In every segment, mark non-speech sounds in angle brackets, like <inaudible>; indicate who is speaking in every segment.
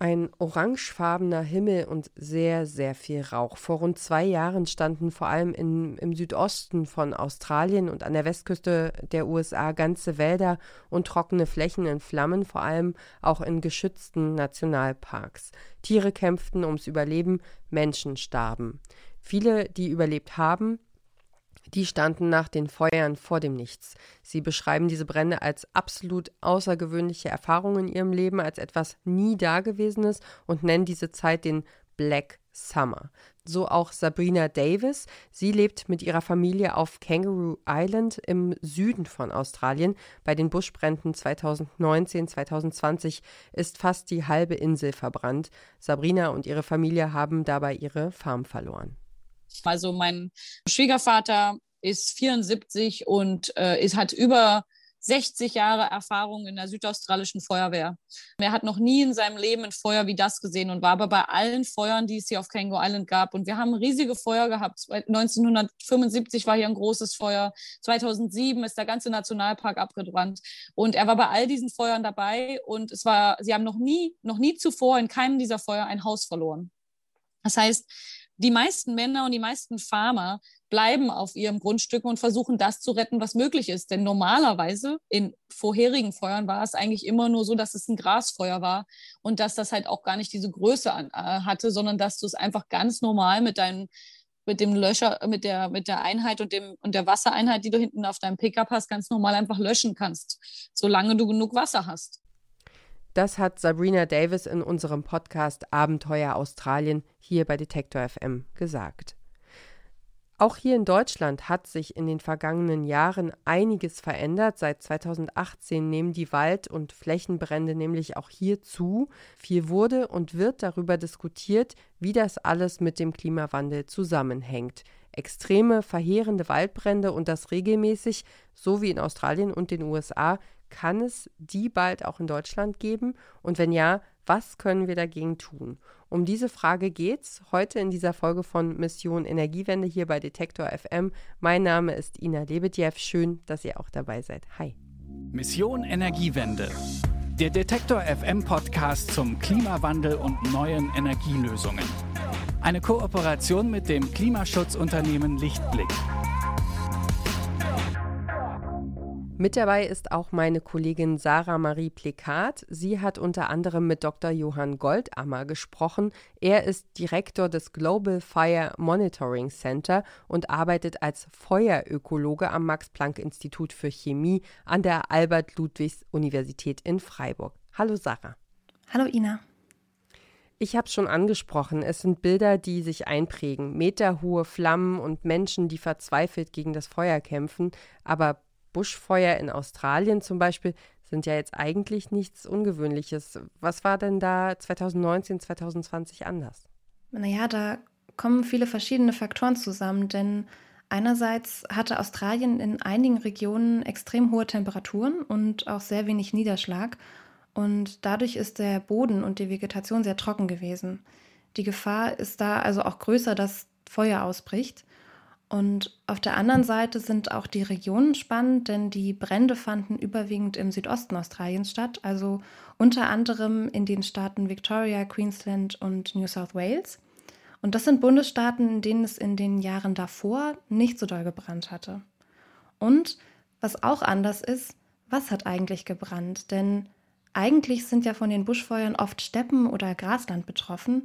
Speaker 1: Ein orangefarbener Himmel und sehr, sehr viel Rauch. Vor rund zwei Jahren standen vor allem in, im Südosten von Australien und an der Westküste der USA ganze Wälder und trockene Flächen in Flammen, vor allem auch in geschützten Nationalparks. Tiere kämpften ums Überleben, Menschen starben. Viele, die überlebt haben, die standen nach den Feuern vor dem Nichts. Sie beschreiben diese Brände als absolut außergewöhnliche Erfahrung in ihrem Leben, als etwas nie Dagewesenes und nennen diese Zeit den Black Summer. So auch Sabrina Davis. Sie lebt mit ihrer Familie auf Kangaroo Island im Süden von Australien. Bei den Buschbränden 2019-2020 ist fast die halbe Insel verbrannt. Sabrina und ihre Familie haben dabei ihre Farm verloren.
Speaker 2: Also mein Schwiegervater ist 74 und äh, ist, hat über 60 Jahre Erfahrung in der südaustralischen Feuerwehr. Er hat noch nie in seinem Leben ein Feuer wie das gesehen und war aber bei allen Feuern, die es hier auf Kango Island gab. Und wir haben riesige Feuer gehabt. 1975 war hier ein großes Feuer. 2007 ist der ganze Nationalpark abgebrannt. Und er war bei all diesen Feuern dabei. Und es war, sie haben noch nie, noch nie zuvor in keinem dieser Feuer ein Haus verloren. Das heißt, die meisten Männer und die meisten Farmer bleiben auf ihrem Grundstück und versuchen das zu retten, was möglich ist. Denn normalerweise in vorherigen Feuern war es eigentlich immer nur so, dass es ein Grasfeuer war und dass das halt auch gar nicht diese Größe an, äh, hatte, sondern dass du es einfach ganz normal mit deinem mit dem Löscher, mit der, mit der Einheit und, dem, und der Wassereinheit, die du hinten auf deinem Pickup hast, ganz normal einfach löschen kannst, solange du genug Wasser hast.
Speaker 1: Das hat Sabrina Davis in unserem Podcast Abenteuer Australien hier bei Detektor FM gesagt. Auch hier in Deutschland hat sich in den vergangenen Jahren einiges verändert. Seit 2018 nehmen die Wald- und Flächenbrände nämlich auch hier zu. Viel wurde und wird darüber diskutiert, wie das alles mit dem Klimawandel zusammenhängt. Extreme, verheerende Waldbrände und das regelmäßig, so wie in Australien und den USA, kann es die bald auch in Deutschland geben? Und wenn ja, was können wir dagegen tun? Um diese Frage geht's heute in dieser Folge von Mission Energiewende hier bei Detektor FM. Mein Name ist Ina Lebedjew. Schön, dass ihr auch dabei seid. Hi.
Speaker 3: Mission Energiewende. Der Detektor FM Podcast zum Klimawandel und neuen Energielösungen. Eine Kooperation mit dem Klimaschutzunternehmen Lichtblick.
Speaker 1: Mit dabei ist auch meine Kollegin Sarah Marie Plekat. Sie hat unter anderem mit Dr. Johann Goldammer gesprochen. Er ist Direktor des Global Fire Monitoring Center und arbeitet als Feuerökologe am Max-Planck-Institut für Chemie an der Albert-Ludwigs-Universität in Freiburg. Hallo Sarah.
Speaker 4: Hallo Ina.
Speaker 1: Ich habe es schon angesprochen, es sind Bilder, die sich einprägen. Meterhohe Flammen und Menschen, die verzweifelt gegen das Feuer kämpfen. Aber Buschfeuer in Australien zum Beispiel sind ja jetzt eigentlich nichts Ungewöhnliches. Was war denn da 2019, 2020 anders?
Speaker 4: Naja, da kommen viele verschiedene Faktoren zusammen, denn einerseits hatte Australien in einigen Regionen extrem hohe Temperaturen und auch sehr wenig Niederschlag und dadurch ist der Boden und die Vegetation sehr trocken gewesen. Die Gefahr ist da also auch größer, dass Feuer ausbricht. Und auf der anderen Seite sind auch die Regionen spannend, denn die Brände fanden überwiegend im Südosten Australiens statt, also unter anderem in den Staaten Victoria, Queensland und New South Wales. Und das sind Bundesstaaten, in denen es in den Jahren davor nicht so doll gebrannt hatte. Und was auch anders ist, was hat eigentlich gebrannt? Denn eigentlich sind ja von den Buschfeuern oft Steppen oder Grasland betroffen,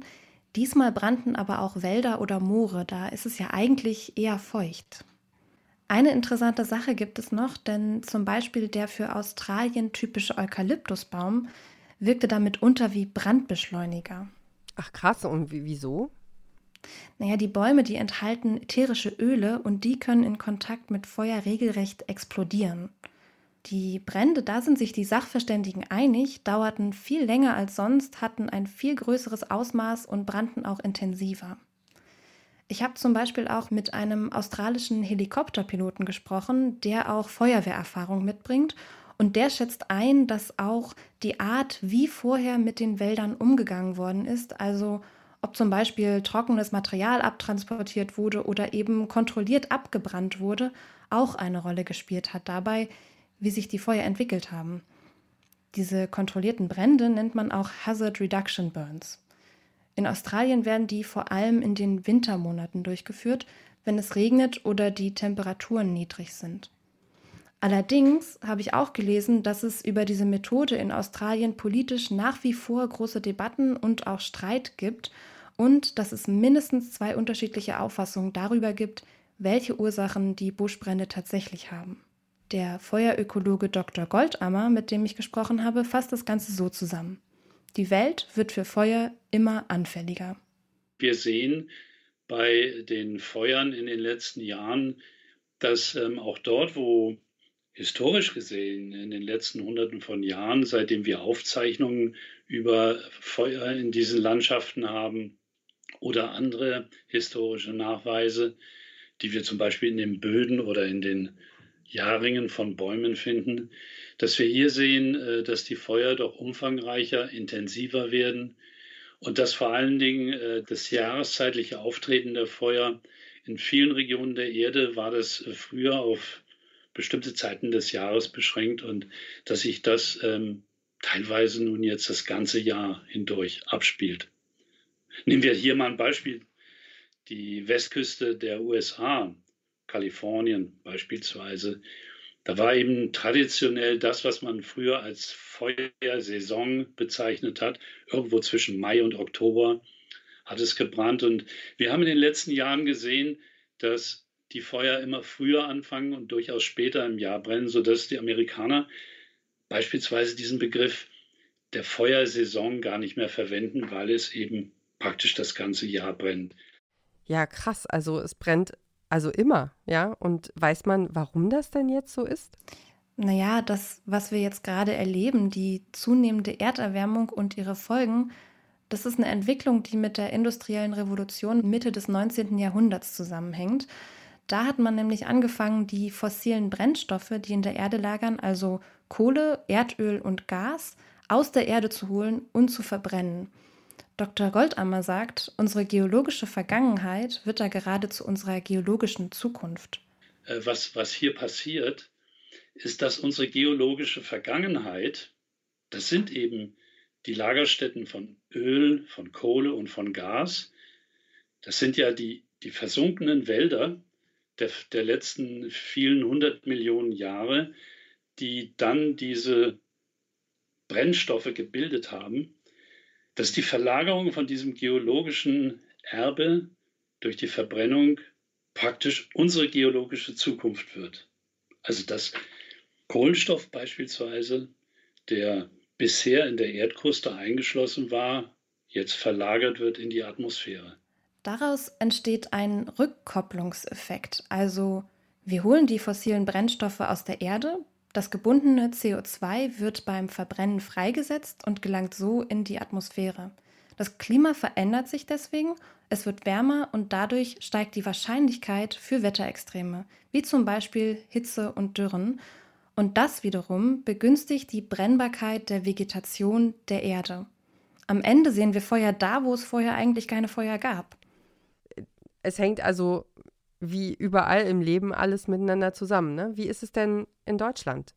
Speaker 4: Diesmal brannten aber auch Wälder oder Moore, da ist es ja eigentlich eher feucht. Eine interessante Sache gibt es noch, denn zum Beispiel der für Australien typische Eukalyptusbaum wirkte damit unter wie Brandbeschleuniger.
Speaker 1: Ach krass, und wieso?
Speaker 4: Naja, die Bäume, die enthalten ätherische Öle und die können in Kontakt mit Feuer regelrecht explodieren. Die Brände, da sind sich die Sachverständigen einig, dauerten viel länger als sonst, hatten ein viel größeres Ausmaß und brannten auch intensiver. Ich habe zum Beispiel auch mit einem australischen Helikopterpiloten gesprochen, der auch Feuerwehrerfahrung mitbringt und der schätzt ein, dass auch die Art, wie vorher mit den Wäldern umgegangen worden ist, also ob zum Beispiel trockenes Material abtransportiert wurde oder eben kontrolliert abgebrannt wurde, auch eine Rolle gespielt hat dabei, wie sich die Feuer entwickelt haben. Diese kontrollierten Brände nennt man auch Hazard Reduction Burns. In Australien werden die vor allem in den Wintermonaten durchgeführt, wenn es regnet oder die Temperaturen niedrig sind. Allerdings habe ich auch gelesen, dass es über diese Methode in Australien politisch nach wie vor große Debatten und auch Streit gibt und dass es mindestens zwei unterschiedliche Auffassungen darüber gibt, welche Ursachen die Buschbrände tatsächlich haben. Der Feuerökologe Dr. Goldammer, mit dem ich gesprochen habe, fasst das Ganze so zusammen. Die Welt wird für Feuer immer anfälliger.
Speaker 5: Wir sehen bei den Feuern in den letzten Jahren, dass ähm, auch dort, wo historisch gesehen in den letzten Hunderten von Jahren, seitdem wir Aufzeichnungen über Feuer in diesen Landschaften haben oder andere historische Nachweise, die wir zum Beispiel in den Böden oder in den Jahrringen von Bäumen finden, dass wir hier sehen, äh, dass die Feuer doch umfangreicher, intensiver werden und dass vor allen Dingen äh, das jahreszeitliche Auftreten der Feuer in vielen Regionen der Erde war das äh, früher auf bestimmte Zeiten des Jahres beschränkt und dass sich das ähm, teilweise nun jetzt das ganze Jahr hindurch abspielt. Nehmen wir hier mal ein Beispiel. Die Westküste der USA, Kalifornien beispielsweise, da war eben traditionell das, was man früher als Feuersaison bezeichnet hat, irgendwo zwischen Mai und Oktober hat es gebrannt. Und wir haben in den letzten Jahren gesehen, dass die Feuer immer früher anfangen und durchaus später im Jahr brennen, sodass die Amerikaner beispielsweise diesen Begriff der Feuersaison gar nicht mehr verwenden, weil es eben praktisch das ganze Jahr brennt.
Speaker 1: Ja, krass. Also es brennt also immer, ja. Und weiß man, warum das denn jetzt so ist?
Speaker 4: Naja, das, was wir jetzt gerade erleben, die zunehmende Erderwärmung und ihre Folgen, das ist eine Entwicklung, die mit der industriellen Revolution Mitte des 19. Jahrhunderts zusammenhängt. Da hat man nämlich angefangen, die fossilen Brennstoffe, die in der Erde lagern, also Kohle, Erdöl und Gas, aus der Erde zu holen und zu verbrennen. Dr. Goldammer sagt, unsere geologische Vergangenheit wird da gerade zu unserer geologischen Zukunft.
Speaker 5: Äh, was, was hier passiert, ist, dass unsere geologische Vergangenheit, das sind eben die Lagerstätten von Öl, von Kohle und von Gas, das sind ja die, die versunkenen Wälder der, der letzten vielen hundert Millionen Jahre, die dann diese Brennstoffe gebildet haben dass die Verlagerung von diesem geologischen Erbe durch die Verbrennung praktisch unsere geologische Zukunft wird. Also dass Kohlenstoff beispielsweise, der bisher in der Erdkruste eingeschlossen war, jetzt verlagert wird in die Atmosphäre.
Speaker 4: Daraus entsteht ein Rückkopplungseffekt. Also wir holen die fossilen Brennstoffe aus der Erde, das gebundene CO2 wird beim Verbrennen freigesetzt und gelangt so in die Atmosphäre. Das Klima verändert sich deswegen, es wird wärmer und dadurch steigt die Wahrscheinlichkeit für Wetterextreme, wie zum Beispiel Hitze und Dürren. Und das wiederum begünstigt die Brennbarkeit der Vegetation der Erde. Am Ende sehen wir Feuer da, wo es vorher eigentlich keine Feuer gab.
Speaker 1: Es hängt also wie überall im Leben alles miteinander zusammen. Ne? Wie ist es denn in Deutschland?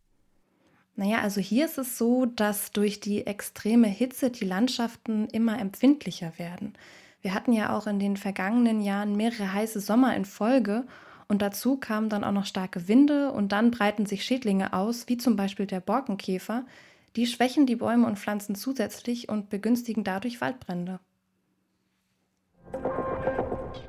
Speaker 4: Naja, also hier ist es so, dass durch die extreme Hitze die Landschaften immer empfindlicher werden. Wir hatten ja auch in den vergangenen Jahren mehrere heiße Sommer in Folge und dazu kamen dann auch noch starke Winde und dann breiten sich Schädlinge aus, wie zum Beispiel der Borkenkäfer. Die schwächen die Bäume und Pflanzen zusätzlich und begünstigen dadurch Waldbrände.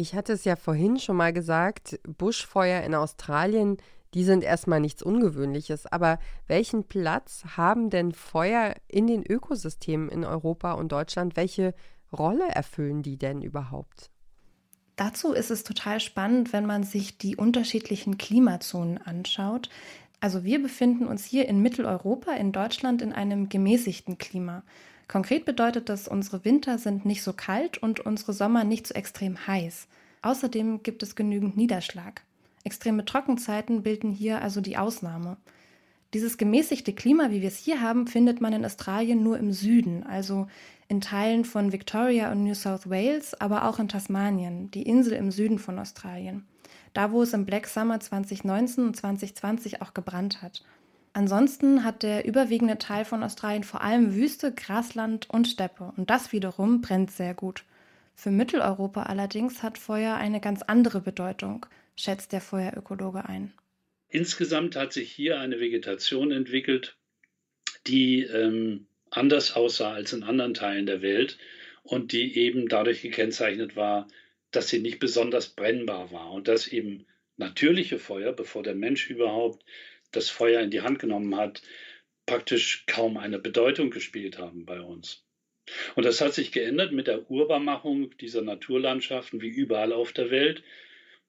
Speaker 1: Ich hatte es ja vorhin schon mal gesagt, Buschfeuer in Australien, die sind erstmal nichts Ungewöhnliches. Aber welchen Platz haben denn Feuer in den Ökosystemen in Europa und Deutschland? Welche Rolle erfüllen die denn überhaupt?
Speaker 4: Dazu ist es total spannend, wenn man sich die unterschiedlichen Klimazonen anschaut. Also wir befinden uns hier in Mitteleuropa, in Deutschland, in einem gemäßigten Klima. Konkret bedeutet das, unsere Winter sind nicht so kalt und unsere Sommer nicht so extrem heiß. Außerdem gibt es genügend Niederschlag. Extreme Trockenzeiten bilden hier also die Ausnahme. Dieses gemäßigte Klima, wie wir es hier haben, findet man in Australien nur im Süden, also in Teilen von Victoria und New South Wales, aber auch in Tasmanien, die Insel im Süden von Australien da wo es im Black Summer 2019 und 2020 auch gebrannt hat. Ansonsten hat der überwiegende Teil von Australien vor allem Wüste, Grasland und Steppe und das wiederum brennt sehr gut. Für Mitteleuropa allerdings hat Feuer eine ganz andere Bedeutung, schätzt der Feuerökologe ein.
Speaker 5: Insgesamt hat sich hier eine Vegetation entwickelt, die ähm, anders aussah als in anderen Teilen der Welt und die eben dadurch gekennzeichnet war, dass sie nicht besonders brennbar war und dass eben natürliche Feuer, bevor der Mensch überhaupt das Feuer in die Hand genommen hat, praktisch kaum eine Bedeutung gespielt haben bei uns. Und das hat sich geändert mit der Urbarmachung dieser Naturlandschaften wie überall auf der Welt.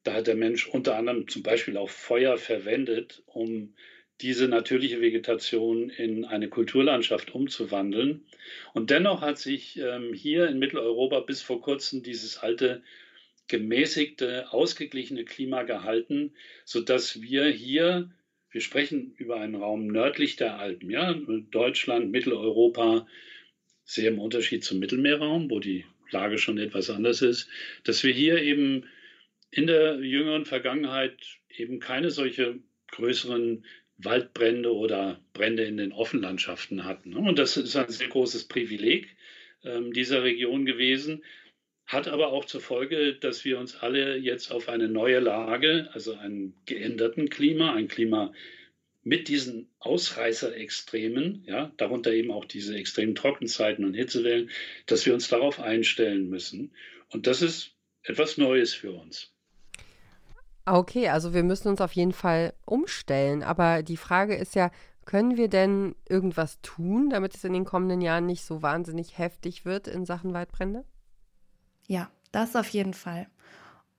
Speaker 5: Da hat der Mensch unter anderem zum Beispiel auch Feuer verwendet, um diese natürliche Vegetation in eine Kulturlandschaft umzuwandeln. Und dennoch hat sich ähm, hier in Mitteleuropa bis vor kurzem dieses alte gemäßigte, ausgeglichene Klima gehalten, sodass wir hier, wir sprechen über einen Raum nördlich der Alpen, ja, Deutschland, Mitteleuropa, sehr im Unterschied zum Mittelmeerraum, wo die Lage schon etwas anders ist, dass wir hier eben in der jüngeren Vergangenheit eben keine solche größeren Waldbrände oder Brände in den Offenlandschaften hatten. Und das ist ein sehr großes Privileg ähm, dieser Region gewesen, hat aber auch zur Folge, dass wir uns alle jetzt auf eine neue Lage, also einen geänderten Klima, ein Klima mit diesen Ausreißerextremen, ja, darunter eben auch diese extremen Trockenzeiten und Hitzewellen, dass wir uns darauf einstellen müssen. Und das ist etwas Neues für uns.
Speaker 1: Okay, also wir müssen uns auf jeden Fall umstellen. Aber die Frage ist ja, können wir denn irgendwas tun, damit es in den kommenden Jahren nicht so wahnsinnig heftig wird in Sachen Waldbrände?
Speaker 4: Ja, das auf jeden Fall.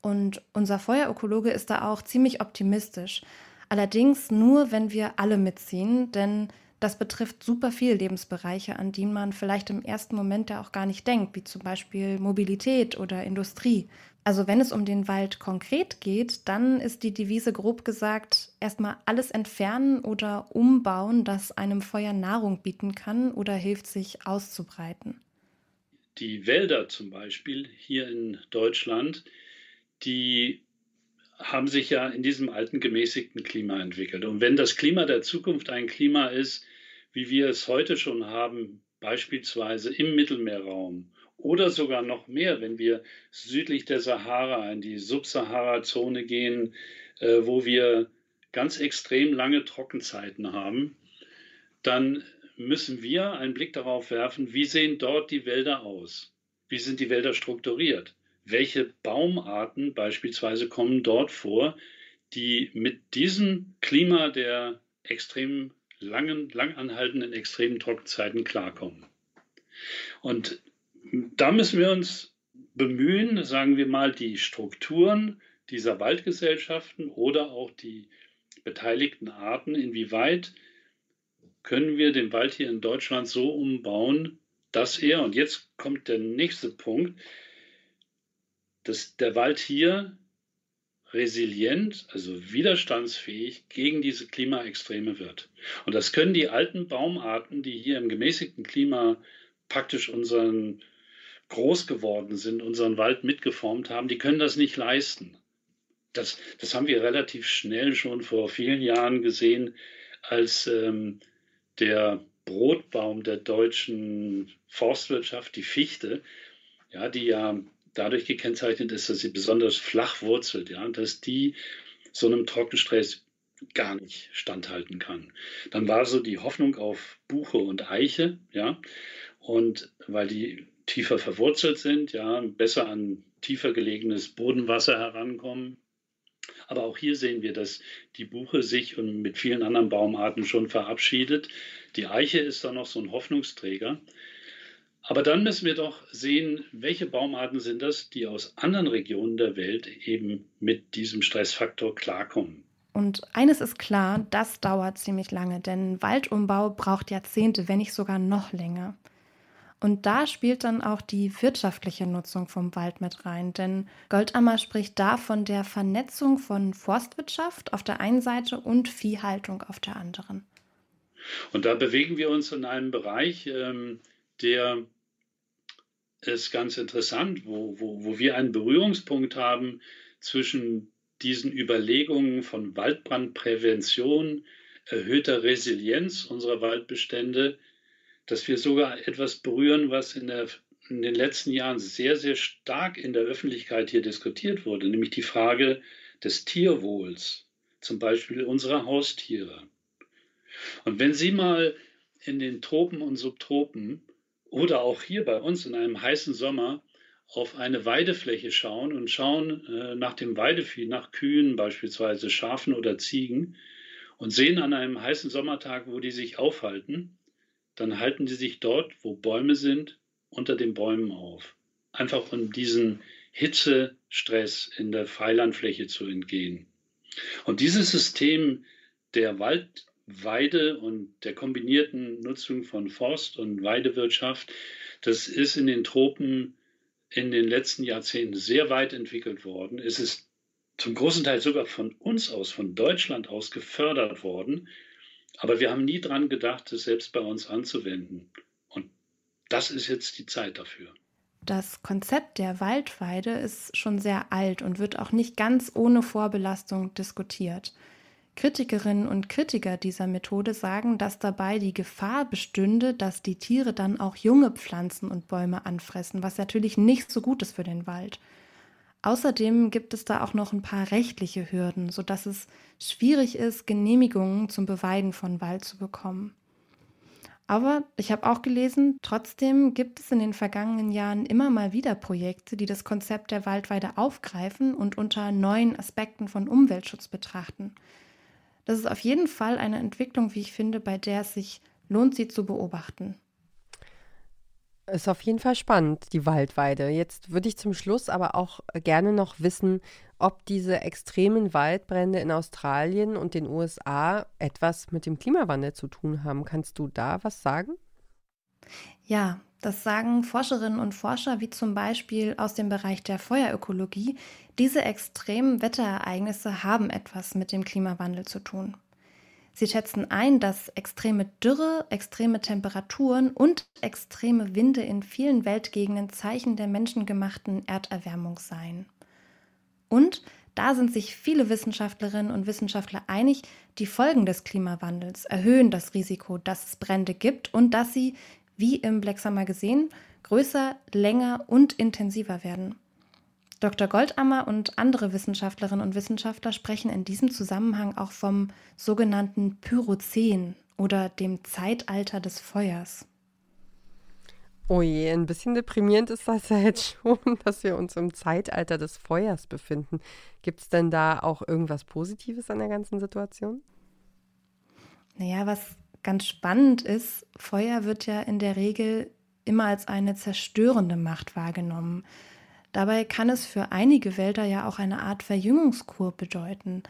Speaker 4: Und unser Feuerökologe ist da auch ziemlich optimistisch. Allerdings nur, wenn wir alle mitziehen, denn das betrifft super viele Lebensbereiche, an die man vielleicht im ersten Moment ja auch gar nicht denkt, wie zum Beispiel Mobilität oder Industrie. Also wenn es um den Wald konkret geht, dann ist die Devise grob gesagt erstmal alles entfernen oder umbauen, das einem Feuer Nahrung bieten kann oder hilft sich auszubreiten
Speaker 5: die Wälder zum Beispiel hier in Deutschland, die haben sich ja in diesem alten gemäßigten Klima entwickelt. Und wenn das Klima der Zukunft ein Klima ist, wie wir es heute schon haben, beispielsweise im Mittelmeerraum oder sogar noch mehr, wenn wir südlich der Sahara in die Subsahara-Zone gehen, äh, wo wir ganz extrem lange Trockenzeiten haben, dann müssen wir einen Blick darauf werfen, wie sehen dort die Wälder aus? Wie sind die Wälder strukturiert? Welche Baumarten beispielsweise kommen dort vor, die mit diesem Klima der extrem langen, langanhaltenden extremen Trockenzeiten klarkommen? Und da müssen wir uns bemühen, sagen wir mal, die Strukturen dieser Waldgesellschaften oder auch die beteiligten Arten, inwieweit können wir den Wald hier in Deutschland so umbauen, dass er, und jetzt kommt der nächste Punkt, dass der Wald hier resilient, also widerstandsfähig gegen diese Klimaextreme wird. Und das können die alten Baumarten, die hier im gemäßigten Klima praktisch unseren groß geworden sind, unseren Wald mitgeformt haben, die können das nicht leisten. Das, das haben wir relativ schnell schon vor vielen Jahren gesehen, als ähm, der Brotbaum der deutschen Forstwirtschaft, die Fichte, ja, die ja dadurch gekennzeichnet ist, dass sie besonders flach wurzelt, ja, dass die so einem Trockenstress gar nicht standhalten kann. Dann war so die Hoffnung auf Buche und Eiche, ja, und weil die tiefer verwurzelt sind, ja, besser an tiefer gelegenes Bodenwasser herankommen, aber auch hier sehen wir, dass die Buche sich und mit vielen anderen Baumarten schon verabschiedet. Die Eiche ist da noch so ein Hoffnungsträger. Aber dann müssen wir doch sehen, welche Baumarten sind das, die aus anderen Regionen der Welt eben mit diesem Stressfaktor klarkommen.
Speaker 4: Und eines ist klar, das dauert ziemlich lange, denn Waldumbau braucht Jahrzehnte, wenn nicht sogar noch länger. Und da spielt dann auch die wirtschaftliche Nutzung vom Wald mit rein, denn Goldammer spricht da von der Vernetzung von Forstwirtschaft auf der einen Seite und Viehhaltung auf der anderen.
Speaker 5: Und da bewegen wir uns in einem Bereich, ähm, der ist ganz interessant, wo, wo, wo wir einen Berührungspunkt haben zwischen diesen Überlegungen von Waldbrandprävention, erhöhter Resilienz unserer Waldbestände, dass wir sogar etwas berühren, was in, der, in den letzten Jahren sehr, sehr stark in der Öffentlichkeit hier diskutiert wurde, nämlich die Frage des Tierwohls, zum Beispiel unserer Haustiere. Und wenn Sie mal in den Tropen und Subtropen oder auch hier bei uns in einem heißen Sommer auf eine Weidefläche schauen und schauen äh, nach dem Weidevieh, nach Kühen beispielsweise, Schafen oder Ziegen und sehen an einem heißen Sommertag, wo die sich aufhalten, dann halten die sich dort, wo Bäume sind, unter den Bäumen auf. Einfach um diesen Hitzestress in der Freilandfläche zu entgehen. Und dieses System der Wald Weide und der kombinierten Nutzung von Forst- und Weidewirtschaft, das ist in den Tropen in den letzten Jahrzehnten sehr weit entwickelt worden. Es ist zum großen Teil sogar von uns aus, von Deutschland aus gefördert worden. Aber wir haben nie daran gedacht, es selbst bei uns anzuwenden. Und das ist jetzt die Zeit dafür.
Speaker 4: Das Konzept der Waldweide ist schon sehr alt und wird auch nicht ganz ohne Vorbelastung diskutiert. Kritikerinnen und Kritiker dieser Methode sagen, dass dabei die Gefahr bestünde, dass die Tiere dann auch junge Pflanzen und Bäume anfressen, was natürlich nicht so gut ist für den Wald. Außerdem gibt es da auch noch ein paar rechtliche Hürden, sodass es schwierig ist, Genehmigungen zum Beweiden von Wald zu bekommen. Aber ich habe auch gelesen, trotzdem gibt es in den vergangenen Jahren immer mal wieder Projekte, die das Konzept der Waldweide aufgreifen und unter neuen Aspekten von Umweltschutz betrachten. Das ist auf jeden Fall eine Entwicklung, wie ich finde, bei der es sich lohnt, sie zu beobachten.
Speaker 1: Ist auf jeden Fall spannend, die Waldweide. Jetzt würde ich zum Schluss aber auch gerne noch wissen, ob diese extremen Waldbrände in Australien und den USA etwas mit dem Klimawandel zu tun haben. Kannst du da was sagen?
Speaker 4: Ja, das sagen Forscherinnen und Forscher wie zum Beispiel aus dem Bereich der Feuerökologie. Diese extremen Wetterereignisse haben etwas mit dem Klimawandel zu tun. Sie schätzen ein, dass extreme Dürre, extreme Temperaturen und extreme Winde in vielen Weltgegenden Zeichen der menschengemachten Erderwärmung seien. Und da sind sich viele Wissenschaftlerinnen und Wissenschaftler einig, die Folgen des Klimawandels erhöhen das Risiko, dass es Brände gibt und dass sie wie im Black Summer gesehen, größer, länger und intensiver werden. Dr. Goldammer und andere Wissenschaftlerinnen und Wissenschaftler sprechen in diesem Zusammenhang auch vom sogenannten Pyrozän oder dem Zeitalter des Feuers.
Speaker 1: Oh je, ein bisschen deprimierend ist das ja jetzt schon, <laughs> dass wir uns im Zeitalter des Feuers befinden. Gibt es denn da auch irgendwas Positives an der ganzen Situation?
Speaker 4: Naja, was ganz spannend ist, Feuer wird ja in der Regel immer als eine zerstörende Macht wahrgenommen. Dabei kann es für einige Wälder ja auch eine Art Verjüngungskur bedeuten.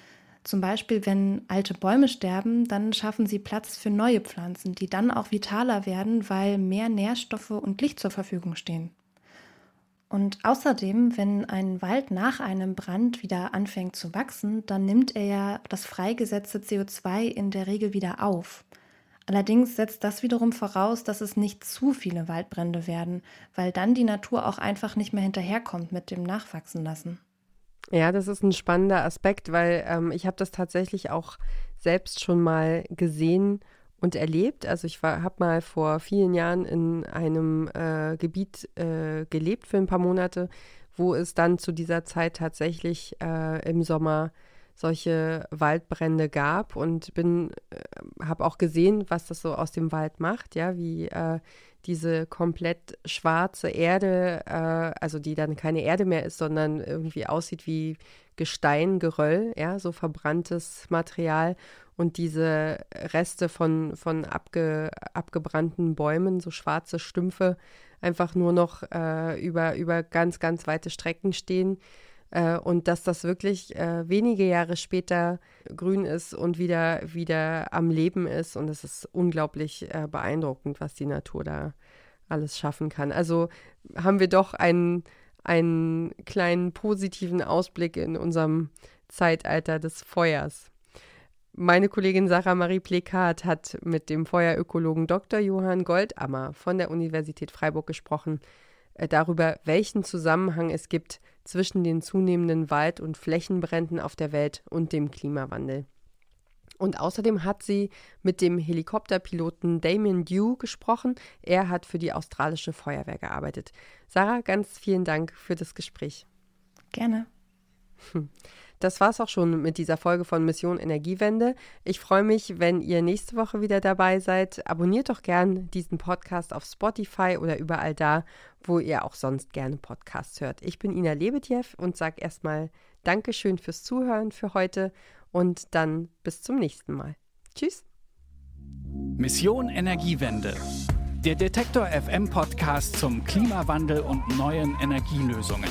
Speaker 4: Zum Beispiel, wenn alte Bäume sterben, dann schaffen sie Platz für neue Pflanzen, die dann auch vitaler werden, weil mehr Nährstoffe und Licht zur Verfügung stehen. Und außerdem, wenn ein Wald nach einem Brand wieder anfängt zu wachsen, dann nimmt er ja das freigesetzte CO2 in der Regel wieder auf. Allerdings setzt das wiederum voraus, dass es nicht zu viele Waldbrände werden, weil dann die Natur auch einfach nicht mehr hinterherkommt mit dem Nachwachsen lassen.
Speaker 1: Ja, das ist ein spannender Aspekt, weil ähm, ich habe das tatsächlich auch selbst schon mal gesehen und erlebt. Also ich habe mal vor vielen Jahren in einem äh, Gebiet äh, gelebt für ein paar Monate, wo es dann zu dieser Zeit tatsächlich äh, im Sommer solche Waldbrände gab und bin, äh, habe auch gesehen, was das so aus dem Wald macht, ja, wie äh, diese komplett schwarze Erde, äh, also die dann keine Erde mehr ist, sondern irgendwie aussieht wie Gestein, Geröll, ja, so verbranntes Material. Und diese Reste von, von abge, abgebrannten Bäumen, so schwarze Stümpfe, einfach nur noch äh, über, über ganz, ganz weite Strecken stehen äh, und dass das wirklich äh, wenige Jahre später grün ist und wieder, wieder am Leben ist. Und es ist unglaublich äh, beeindruckend, was die Natur da alles schaffen kann. Also haben wir doch einen, einen kleinen positiven Ausblick in unserem Zeitalter des Feuers. Meine Kollegin Sarah Marie Plekat hat mit dem Feuerökologen Dr. Johann Goldammer von der Universität Freiburg gesprochen, darüber, welchen Zusammenhang es gibt zwischen den zunehmenden Wald- und Flächenbränden auf der Welt und dem Klimawandel. Und außerdem hat sie mit dem Helikopterpiloten Damien Dew gesprochen. Er hat für die australische Feuerwehr gearbeitet. Sarah, ganz vielen Dank für das Gespräch.
Speaker 4: Gerne.
Speaker 1: Hm. Das war's auch schon mit dieser Folge von Mission Energiewende. Ich freue mich, wenn ihr nächste Woche wieder dabei seid. Abonniert doch gern diesen Podcast auf Spotify oder überall da, wo ihr auch sonst gerne Podcasts hört. Ich bin Ina Lebetjew und sage erstmal Dankeschön fürs Zuhören für heute und dann bis zum nächsten Mal. Tschüss.
Speaker 3: Mission Energiewende. Der Detektor FM Podcast zum Klimawandel und neuen Energielösungen.